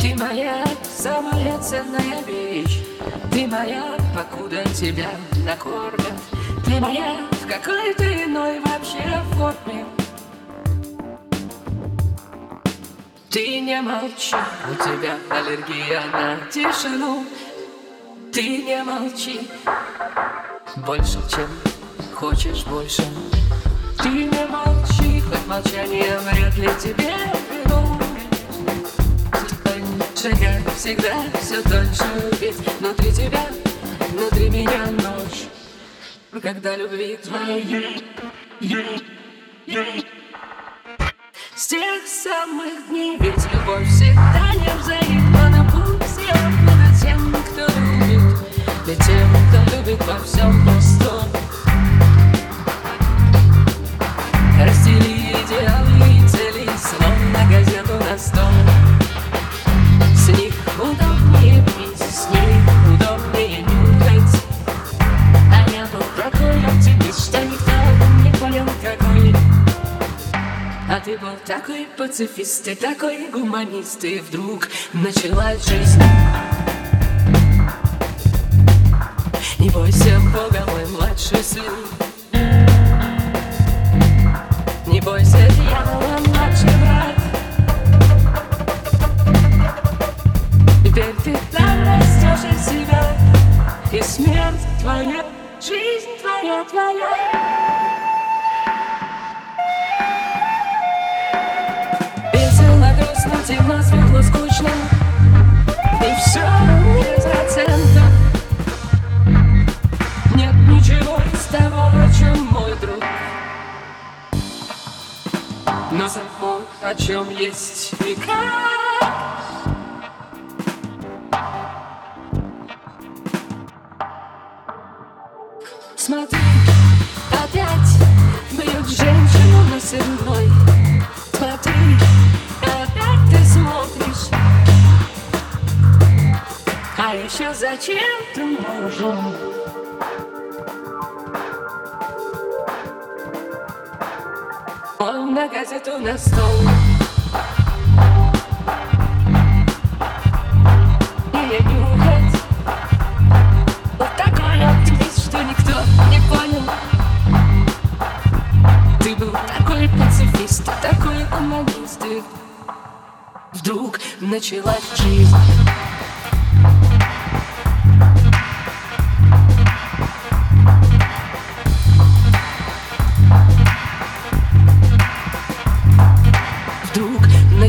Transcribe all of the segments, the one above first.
Ты моя самая ценная вещь. Ты моя, покуда тебя накормят. Ты моя в какой-то иной вообще форме. Ты не молчи, у тебя аллергия на тишину. Ты не молчи, больше, чем хочешь больше. Ты не молчи, хоть молчание вряд ли тебе Шагай всегда все дольше, ведь внутри тебя, внутри меня ночь. Когда любви твоей. С тех самых дней Ведь любовь всегда не взаимна ты был такой пацифист, ты такой гуманист И вдруг началась жизнь. Не бойся Бога, мой младший сын. Не бойся дьявола, младший брат. Теперь ты там растешь из себя. И смерть твоя, жизнь твоя, твоя темно, светло, скучно И все без процента Нет ничего из того, о чем мой друг. Но само, о чем есть века. Смотри, опять бьют женщину на сырной еще зачем? Ты нужен? Он на газету на стол. И нюхать Вот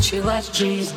началась жизнь